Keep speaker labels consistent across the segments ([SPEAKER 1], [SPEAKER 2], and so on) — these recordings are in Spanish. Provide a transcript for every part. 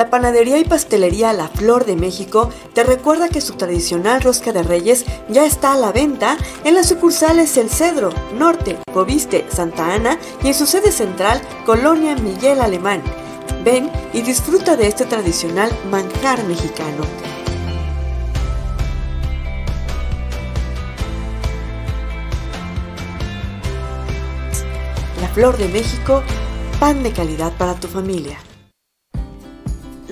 [SPEAKER 1] La panadería y pastelería La Flor de México te recuerda que su tradicional rosca de reyes ya está a la venta en las sucursales El Cedro, Norte, Coviste, Santa Ana y en su sede central, Colonia Miguel Alemán. Ven y disfruta de este tradicional manjar mexicano. La Flor de México, pan de calidad para tu familia.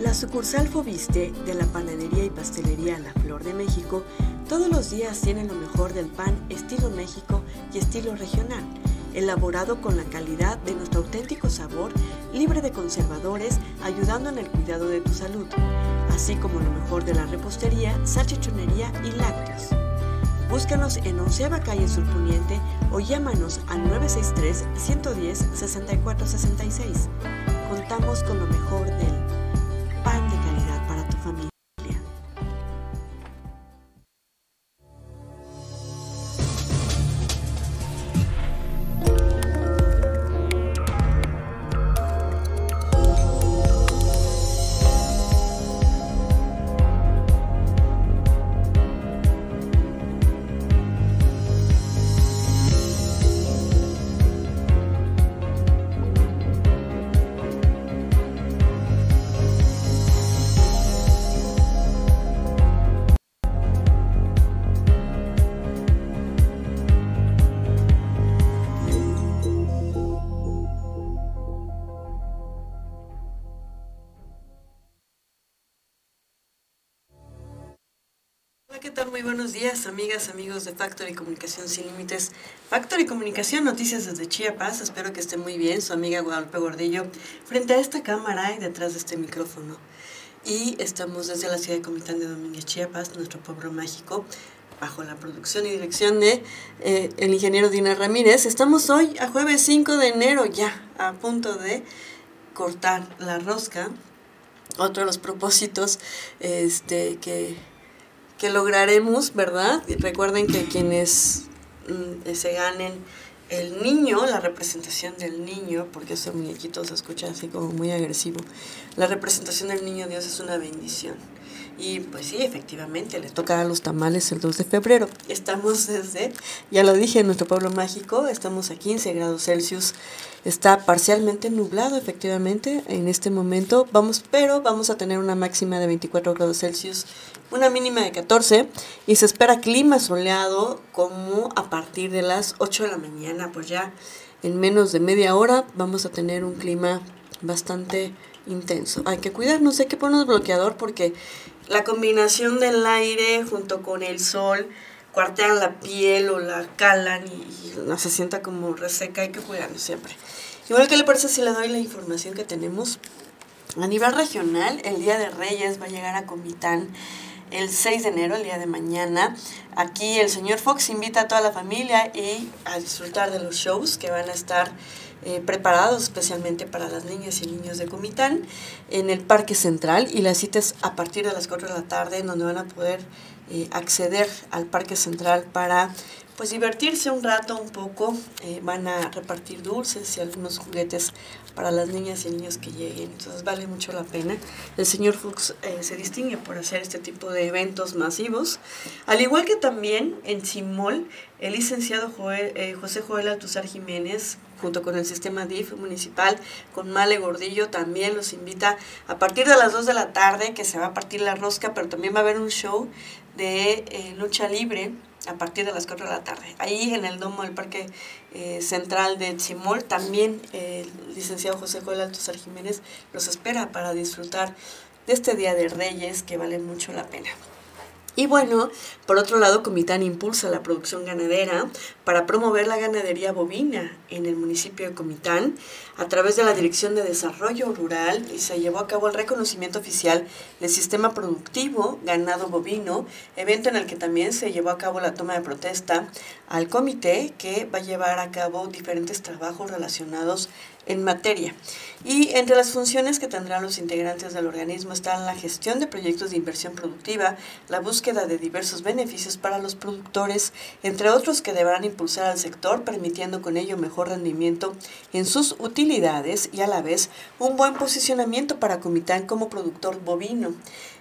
[SPEAKER 1] La sucursal Fobiste de la panadería y pastelería La Flor de México todos los días tiene lo mejor del pan estilo México y estilo regional, elaborado con la calidad de nuestro auténtico sabor, libre de conservadores, ayudando en el cuidado de tu salud, así como lo mejor de la repostería, salchichonería y lácteos. Búscanos en Onceava Calle Surponiente o llámanos al 963-110-6466. Contamos con lo mejor del días, amigas, amigos de Factory Comunicación Sin Límites. Factory Comunicación, noticias desde Chiapas. Espero que esté muy bien, su amiga Guadalupe Gordillo, frente a esta cámara y detrás de este micrófono. Y estamos desde la ciudad de Comitán de Domínguez, Chiapas, nuestro pueblo mágico, bajo la producción y dirección de eh, el ingeniero Dina Ramírez. Estamos hoy a jueves 5 de enero, ya a punto de cortar la rosca. Otro de los propósitos este, que que lograremos, ¿verdad? Recuerden que quienes mm, se ganen el niño, la representación del niño, porque ese muñequito se escucha así como muy agresivo, la representación del niño Dios es una bendición. Y pues sí, efectivamente, le toca a los tamales el 2 de febrero. Estamos desde, ya lo dije, en nuestro pueblo mágico, estamos a 15 grados Celsius. Está parcialmente nublado, efectivamente, en este momento. Vamos, pero vamos a tener una máxima de 24 grados Celsius, una mínima de 14. Y se espera clima soleado como a partir de las 8 de la mañana. Pues ya en menos de media hora vamos a tener un clima bastante intenso. Hay que cuidarnos, hay que ponernos bloqueador porque la combinación del aire junto con el sol cuartean la piel o la calan y, no se sienta como reseca, hay que cuidarnos siempre. Igual que le parece si le doy la información que tenemos a nivel regional, el Día de Reyes va a llegar a Comitán el 6 de enero, el día de mañana. Aquí el señor Fox invita a toda la familia y a disfrutar de los shows que van a estar eh, preparados especialmente para las niñas y niños de Comitán en el Parque Central y las citas a partir de las 4 de la tarde en donde van a poder eh, acceder al Parque Central para pues divertirse un rato un poco, eh, van a repartir dulces y algunos juguetes para las niñas y niños que lleguen, entonces vale mucho la pena. El señor Fuchs eh, se distingue por hacer este tipo de eventos masivos, al igual que también en Simol, el licenciado eh, José Joel Altuzar Jiménez, junto con el sistema DIF municipal, con Male Gordillo, también los invita a partir de las 2 de la tarde, que se va a partir la rosca, pero también va a haber un show de lucha libre a partir de las 4 de la tarde. Ahí en el domo del Parque eh, Central de Chimol, también el licenciado José Joel Altozar Jiménez los espera para disfrutar de este Día de Reyes que vale mucho la pena. Y bueno, por otro lado, Comitán impulsa la producción ganadera para promover la ganadería bovina en el municipio de Comitán. A través de la Dirección de Desarrollo Rural y se llevó a cabo el reconocimiento oficial del sistema productivo ganado bovino, evento en el que también se llevó a cabo la toma de protesta al comité que va a llevar a cabo diferentes trabajos relacionados
[SPEAKER 2] en materia. Y entre las funciones que tendrán los integrantes del organismo están la gestión de proyectos de inversión productiva, la búsqueda de diversos beneficios para los productores, entre otros que deberán impulsar al sector, permitiendo con ello mejor rendimiento en sus utilidades y a la vez un buen posicionamiento para Comitán como productor bovino.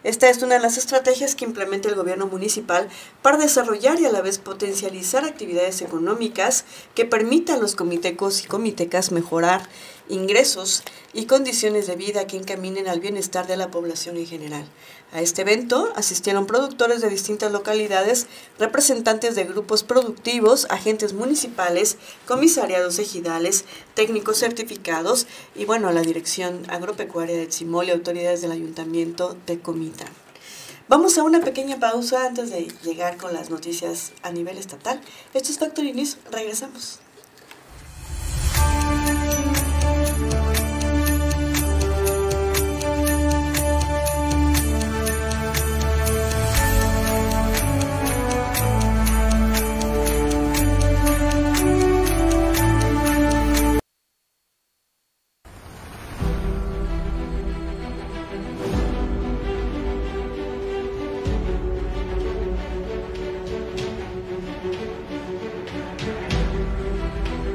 [SPEAKER 2] Esta es una de las estrategias que implementa el gobierno municipal para desarrollar y a la vez potencializar actividades económicas que permitan a los comitecos y comitecas mejorar ingresos y condiciones de vida que encaminen al bienestar de la población en general. A este evento asistieron productores de distintas localidades, representantes de grupos productivos, agentes municipales, comisariados ejidales, técnicos certificados y bueno, la Dirección Agropecuaria de Tzimol y autoridades del Ayuntamiento de Comita. Vamos a una pequeña pausa antes de llegar con las noticias a nivel estatal. Esto es Factory News, regresamos.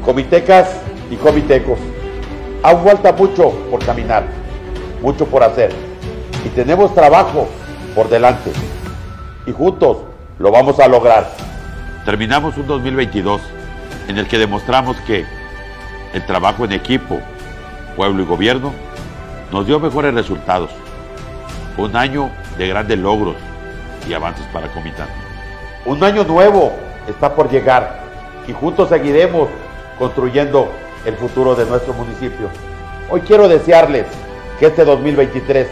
[SPEAKER 1] Comitecas y comitecos. Aún falta mucho por caminar, mucho por hacer y tenemos trabajo por delante y juntos lo vamos a lograr. Terminamos un 2022 en el que demostramos que el trabajo en equipo, pueblo y gobierno nos dio mejores resultados. Un año de grandes logros y avances para Comitán. Un año nuevo está por llegar y juntos seguiremos construyendo el futuro de nuestro municipio. Hoy quiero desearles que este 2023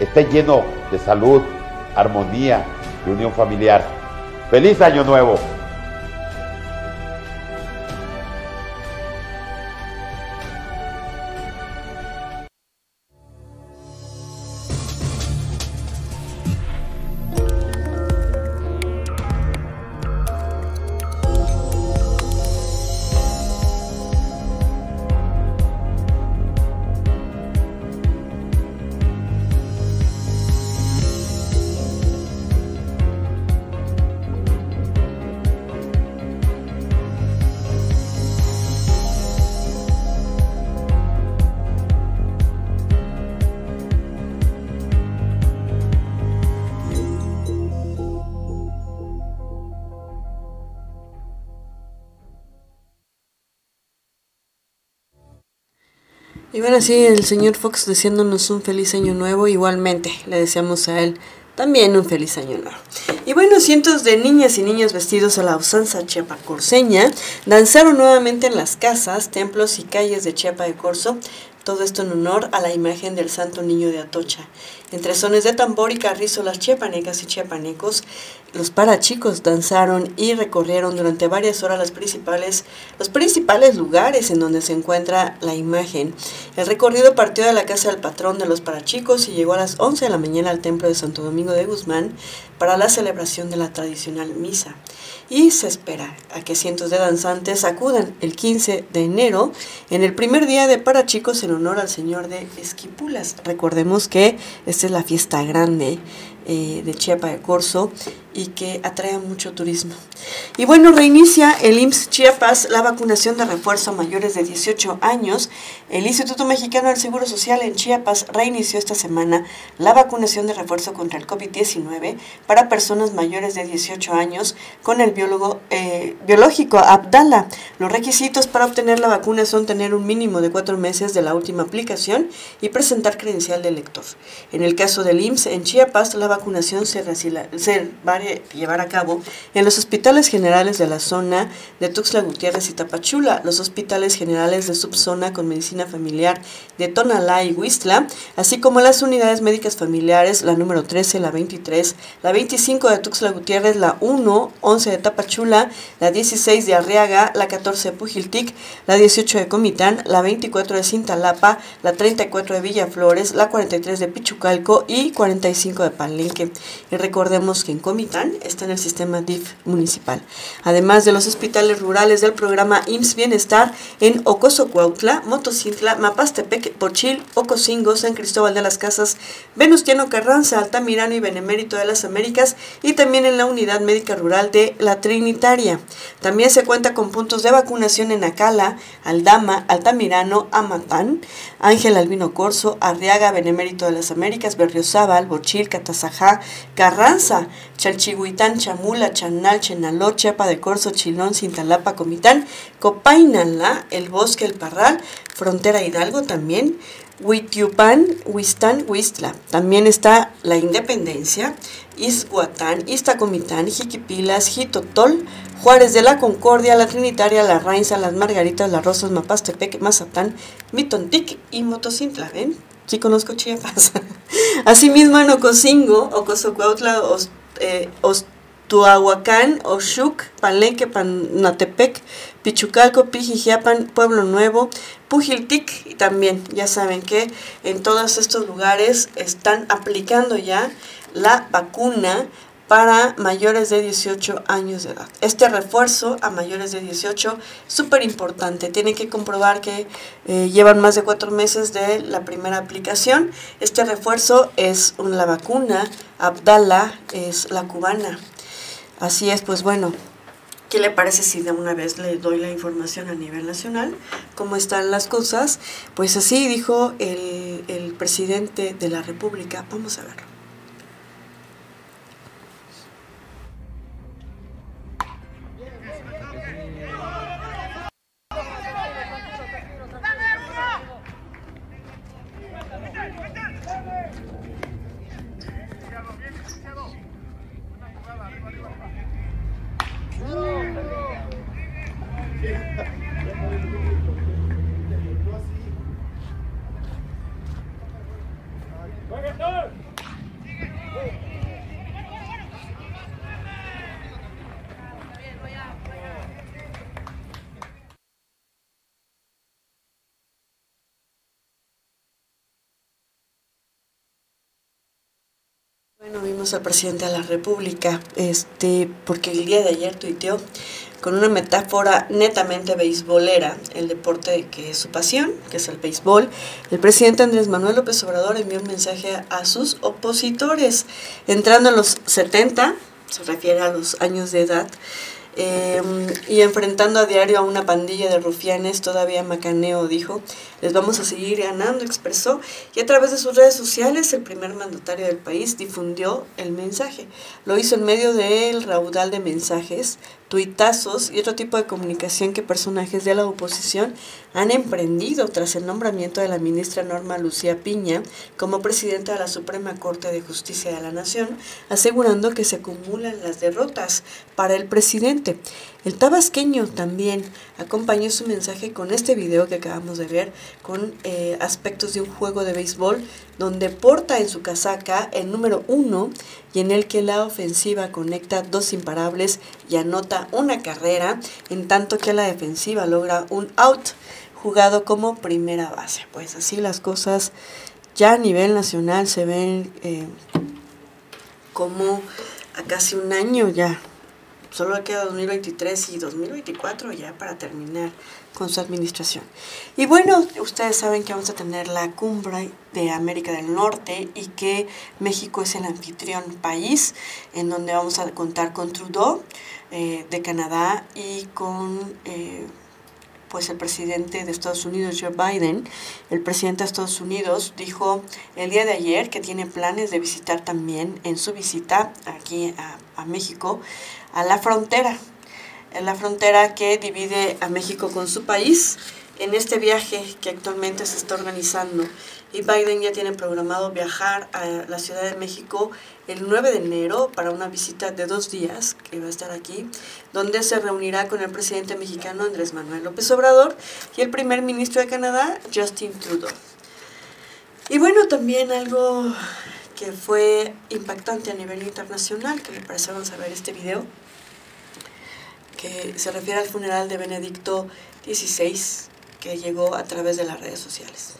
[SPEAKER 1] esté lleno de salud, armonía y unión familiar. ¡Feliz Año Nuevo! Y bueno, sí, el señor Fox deseándonos un feliz año nuevo, igualmente le deseamos a él también un feliz año nuevo. Y bueno, cientos de niñas y niños vestidos a la usanza chiapacorseña danzaron nuevamente en las casas, templos y calles de Chiapa de Corzo todo esto en honor a la imagen del Santo Niño de Atocha. Entre sones de tambor y carrizo, las chiapanecas y chiapanecos, los parachicos danzaron y recorrieron durante varias horas las principales, los principales lugares en donde se encuentra la imagen. El recorrido partió de la casa del patrón de los parachicos y llegó a las 11 de la mañana al templo de Santo Domingo de Guzmán para la celebración de la tradicional misa y se espera a que cientos de danzantes acudan el 15 de enero en el primer día de Parachicos en honor al Señor de Esquipulas. Recordemos que esta es la fiesta grande eh, de Chiapa de Corzo y que atrae mucho turismo. Y bueno, reinicia el IMSS Chiapas la vacunación de refuerzo a mayores de 18 años. El Instituto Mexicano del Seguro Social en Chiapas reinició esta semana la vacunación de refuerzo contra el COVID-19 para personas mayores de 18 años con el biólogo, eh, biológico Abdala. Los requisitos para obtener la vacuna son tener un mínimo de cuatro meses de la última aplicación y presentar credencial de lector. En el caso del IMSS en Chiapas, la vacunación se, se va a llevar a cabo en los hospitales generales de la zona de Tuxtla Gutiérrez y Tapachula, los hospitales generales de subzona con medicina familiar de Tonalá y Huistla, así como las unidades médicas familiares, la número 13, la 23, la 25 de Tuxtla Gutiérrez, la 1, 11 de Tapachula, la 16 de Arriaga, la 14 de Pujiltic, la 18 de Comitán, la 24 de Cintalapa, la 34 de Villaflores, la 43 de Pichucalco y 45 de Palenque. Y recordemos que en Comitán está en el sistema DIF municipal. Además de los hospitales rurales del programa IMSS Bienestar en Ocoso, Cuautla, Motocintla, Mapastepec, Pochil, Ocosingo, San Cristóbal de las Casas, Venustiano Carranza, Altamirano y Benemérito de las Américas y también en la Unidad Médica Rural de La Trinitaria. También se cuenta con puntos de vacunación en Acala, Aldama, Altamirano, Amatán, Ángel Albino Corso, Arriaga, Benemérito de las Américas, Berriozábal, Bochil, Catazajá, Carranza, Chalchihuitán, Chamula, Chanal, Chenaló, Chiapa de Corzo, Chilón, Cintalapa, Comitán, Copainala, El Bosque, El Parral, Frontera Hidalgo también, Huitiupan, Huistán, Huistla. También está La Independencia, Izhuatán, Iztacomitán, Jiquipilas, Jitotol, Juárez de la Concordia, La Trinitaria, La Rainza, Las Margaritas, Las Rosas, Mapastepec, Mazatán, Mitontic y Motocintla. ¿Ven? Sí conozco Chiapas. Asimismo en Ocosingo, Ocosocuautla, eh, Tuahuacán, Oshuk, Palenque, Panatepec, Pichucalco, Pijijiapan, Pueblo Nuevo, Pujiltic y también ya saben que en todos estos lugares están aplicando ya la vacuna para mayores de 18 años de edad. Este refuerzo a mayores de 18 es súper importante. Tienen que comprobar que eh, llevan más de cuatro meses de la primera aplicación. Este refuerzo es la vacuna Abdala, es la cubana. Así es, pues bueno, ¿qué le parece si de una vez le doy la información a nivel nacional? ¿Cómo están las cosas? Pues así dijo el, el presidente de la República. Vamos a verlo. Al presidente de la República, este, porque el día de ayer tuiteó con una metáfora netamente beisbolera, el deporte que es su pasión, que es el béisbol. El presidente Andrés Manuel López Obrador envió un mensaje a sus opositores, entrando en los 70, se refiere a los años de edad, Em, y enfrentando a diario a una pandilla de rufianes, todavía Macaneo dijo, les vamos a seguir ganando, expresó, y a través de sus redes sociales el primer mandatario del país difundió el mensaje. Lo hizo en medio del raudal de mensajes, tuitazos y otro tipo de comunicación que personajes de la oposición han emprendido tras el nombramiento de la ministra Norma Lucía Piña como presidenta de la Suprema Corte de Justicia de la Nación, asegurando que se acumulan las derrotas para el presidente. El tabasqueño también acompañó su mensaje con este video que acabamos de ver, con eh, aspectos de un juego de béisbol, donde porta en su casaca el número uno y en el que la ofensiva conecta dos imparables y anota una carrera, en tanto que la defensiva logra un out jugado como primera base. Pues así las cosas ya a nivel nacional se ven eh, como a casi un año ya Solo queda 2023 y 2024 ya para terminar con su administración. Y bueno, ustedes saben que vamos a tener la cumbre de América del Norte y que México es el anfitrión país en donde vamos a contar con Trudeau eh, de Canadá y con... Eh, pues el presidente de Estados Unidos, Joe Biden, el presidente de Estados Unidos dijo el día de ayer que tiene planes de visitar también en su visita aquí a, a México a la frontera, en la frontera que divide a México con su país en este viaje que actualmente se está organizando. Y Biden ya tiene programado viajar a la Ciudad de México el 9 de enero para una visita de dos días que va a estar aquí, donde se reunirá con el presidente mexicano Andrés Manuel López Obrador y el primer ministro de Canadá, Justin Trudeau. Y bueno, también algo que fue impactante a nivel internacional, que me parece vamos a ver este video, que se refiere al funeral de Benedicto XVI, que llegó a través de las redes sociales.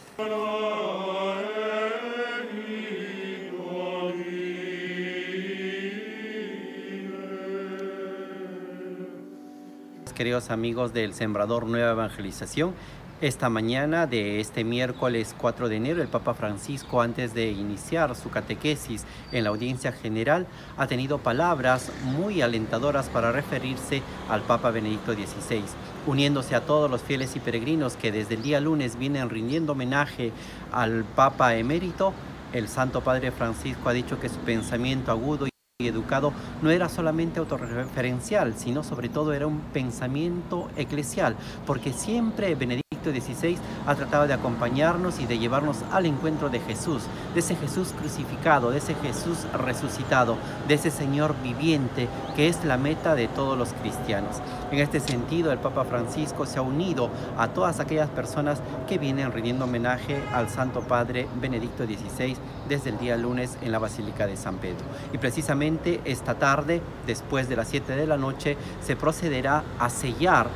[SPEAKER 3] Queridos amigos del Sembrador Nueva Evangelización, Esta mañana de este miércoles 4 de enero, el Papa Francisco, antes de iniciar su catequesis en la audiencia general, ha tenido palabras muy alentadoras para referirse al Papa Benedicto XVI, uniéndose a todos los fieles y peregrinos que desde el día lunes vienen rindiendo homenaje al Papa emérito. El Santo Padre Francisco ha dicho que su pensamiento agudo y educado no era solamente autorreferencial, sino sobre todo era un pensamiento eclesial, porque siempre Benedicto 16 ha tratado de acompañarnos y de llevarnos al encuentro de Jesús, de ese Jesús crucificado, de ese Jesús resucitado, de ese Señor viviente que es la meta de todos los cristianos. En este sentido, el Papa Francisco se ha unido a todas aquellas personas que vienen rindiendo homenaje al Santo Padre Benedicto XVI desde el día lunes en la Basílica de San Pedro. Y precisamente esta tarde, después de las 7 de la noche, se procederá a sellar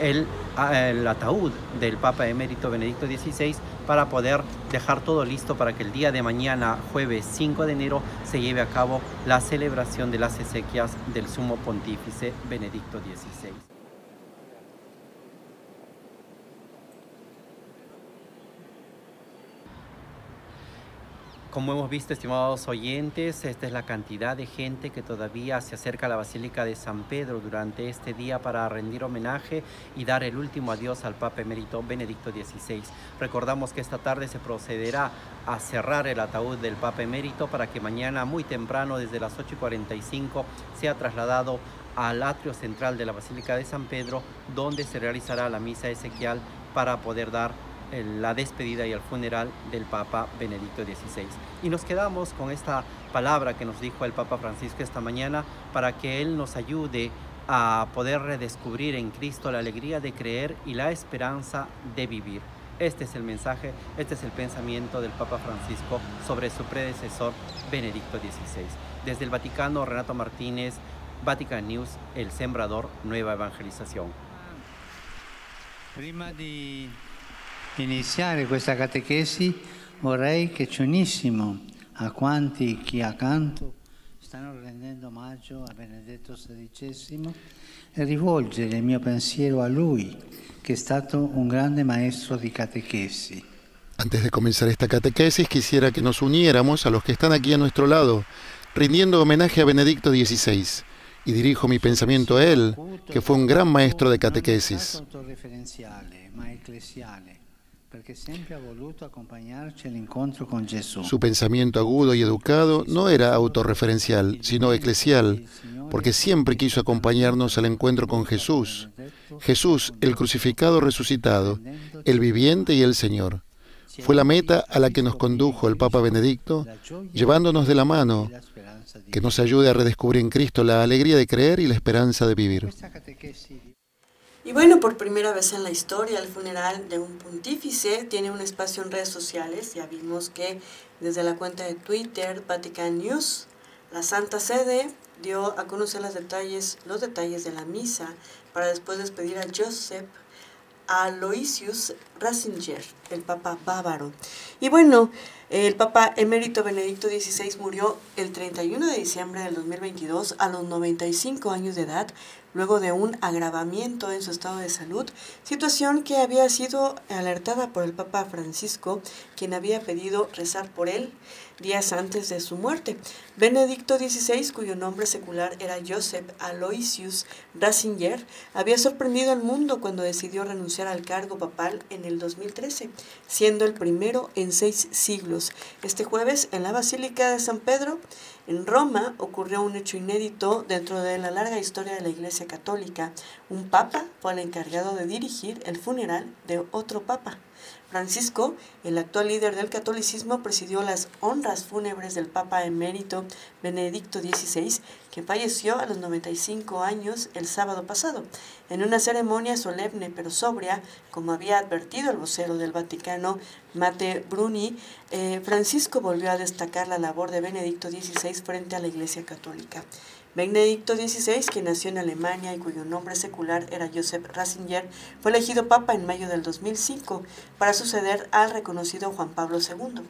[SPEAKER 3] el, ataúd del Papa emérito Benedicto XVI para poder dejar todo listo para que el día de mañana, jueves 5 de enero, se lleve a cabo la celebración de las exequias del sumo pontífice Benedicto XVI. Como hemos visto, estimados oyentes, esta es la cantidad de gente que todavía se acerca a la Basílica de San Pedro durante este día para rendir homenaje y dar el último adiós al Papa emérito Benedicto XVI. Recordamos que esta tarde se procederá a cerrar el ataúd del Papa emérito para que mañana muy temprano, desde las 8.45, sea trasladado al atrio central de la Basílica de San Pedro, donde se realizará la misa ezequial para poder dar la despedida y el funeral del Papa Benedicto XVI. Y nos quedamos con esta palabra que nos dijo el Papa Francisco esta mañana para que Él nos ayude a poder redescubrir en Cristo la alegría de creer y la esperanza de vivir. Este es el mensaje, este es el pensamiento del Papa Francisco sobre su predecesor Benedicto XVI. Desde el Vaticano, Renato Martínez, Vatican News, El Sembrador, Nueva Evangelización.
[SPEAKER 4] Prima di iniziare questa catechesi vorrei che ci unissimo a quanti qui accanto stanno rendendo omaggio a Benedetto XVI e rivolgere il mio pensiero a lui, che è stato un grande maestro di catechesi.
[SPEAKER 5] Antes de comenzar esta catequesis, quisiera que nos uniéramos a los que están aquí a nuestro lado, rindiendo homenaje a Benedicto XVI. Y dirijo mi pensamiento a él, que fue un gran maestro de catequesis. Su pensamiento agudo y educado no era autorreferencial, sino eclesial, porque siempre quiso acompañarnos al encuentro con Jesús. Jesús, el crucificado resucitado, el viviente y el Señor. Fue la meta a la que nos condujo el Papa Benedicto, llevándonos de la mano, que nos ayude a redescubrir en Cristo la alegría de creer y la esperanza de vivir.
[SPEAKER 1] Y bueno, por primera vez en la historia, el funeral de un pontífice tiene un espacio en redes sociales. Ya vimos que desde la cuenta de Twitter, Vatican News, la Santa Sede dio a conocer los detalles, los detalles de la misa para después despedir a Joseph Aloysius Ratzinger, el Papa bávaro. Y bueno, el Papa emérito Benedicto XVI murió el 31 de diciembre del 2022 a los 95 años de edad luego de un agravamiento en su estado de salud, situación que había sido alertada por el Papa Francisco, quien había pedido rezar por él días antes de su muerte. Benedicto XVI, cuyo nombre secular era Joseph Aloysius Ratzinger, había sorprendido al mundo cuando decidió renunciar al cargo papal en el 2013, siendo el primero en seis siglos. Este jueves, en la Basílica de San Pedro, en Roma ocurrió un hecho inédito dentro de la larga historia de la Iglesia Católica. Un papa fue el encargado de dirigir el funeral de otro papa. Francisco, el actual líder del catolicismo, presidió las honras fúnebres del Papa emérito Benedicto XVI, que falleció a los 95 años el sábado pasado. En una ceremonia solemne pero sobria, como había advertido el vocero del Vaticano, Mate Bruni, eh, Francisco volvió a destacar la labor de Benedicto XVI frente a la Iglesia Católica. Benedicto XVI, que nació en Alemania y cuyo nombre secular era Joseph Ratzinger, fue elegido papa en mayo del 2005 para suceder al reconocido Juan Pablo II.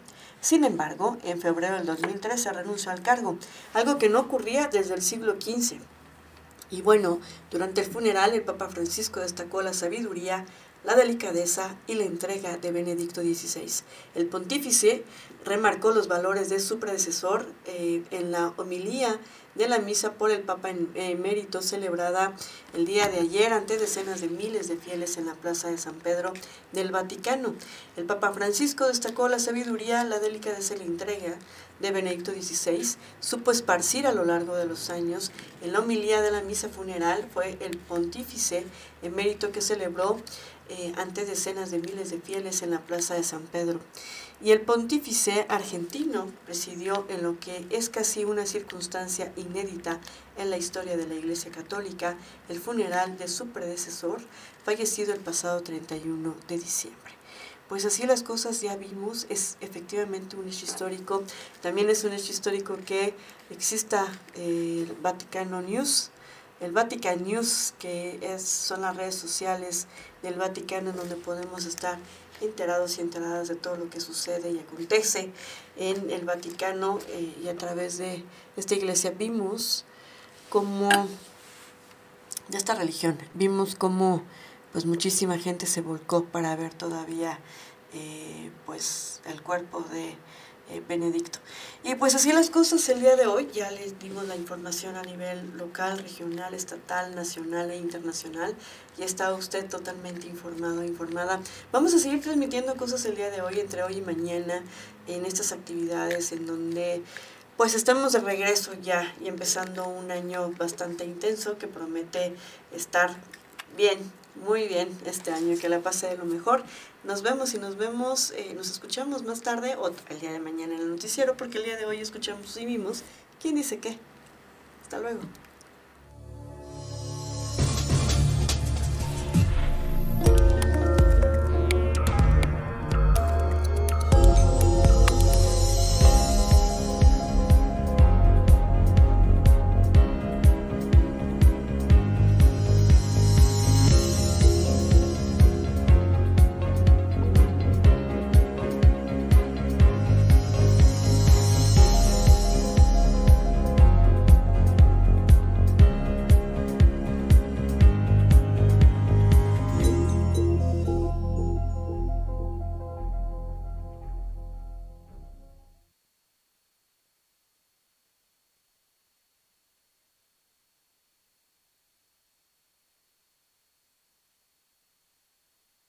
[SPEAKER 1] Sin embargo, en febrero del 2013 renunció al cargo, algo que no ocurría desde el siglo XV. Y bueno, durante el funeral el Papa Francisco destacó la sabiduría, la delicadeza y la entrega de Benedicto XVI. El pontífice remarcó los valores de su predecesor eh, en la homilía de la misa por el Papa emérito celebrada el día de ayer ante decenas de miles de fieles en la Plaza de San Pedro del Vaticano. El Papa Francisco destacó la sabiduría, la delicadeza y la entrega de Benedicto XVI, supo esparcir a lo largo de los años. En la homilía de la misa funeral fue el pontífice emérito que celebró eh, ante decenas de miles de fieles en la Plaza de San Pedro. Y el pontífice argentino presidió en lo que es casi una circunstancia inédita en la historia de la Iglesia Católica el funeral de su predecesor, fallecido el pasado 31 de diciembre. Pues así las cosas ya vimos, es efectivamente un hecho histórico. También es un hecho histórico que exista eh, el Vaticano News, el Vatican News, que es, son las redes sociales del Vaticano en donde podemos estar enterados y enteradas de todo lo que sucede y acontece en el Vaticano eh, y a través de esta iglesia vimos como de esta religión, vimos como pues muchísima gente se volcó para ver todavía eh, pues el cuerpo de eh, Benedicto. Y pues así las cosas el día de hoy, ya les dimos la información a nivel local, regional, estatal, nacional e internacional. Ya está usted totalmente informado, informada. Vamos a seguir transmitiendo cosas el día de hoy, entre hoy y mañana, en estas actividades en donde pues estamos de regreso ya y empezando un año bastante intenso que promete estar bien, muy bien este año, que la pase de lo mejor. Nos vemos y nos vemos, eh, nos escuchamos más tarde o el día de mañana en el noticiero, porque el día de hoy escuchamos y vimos quién dice qué. Hasta luego.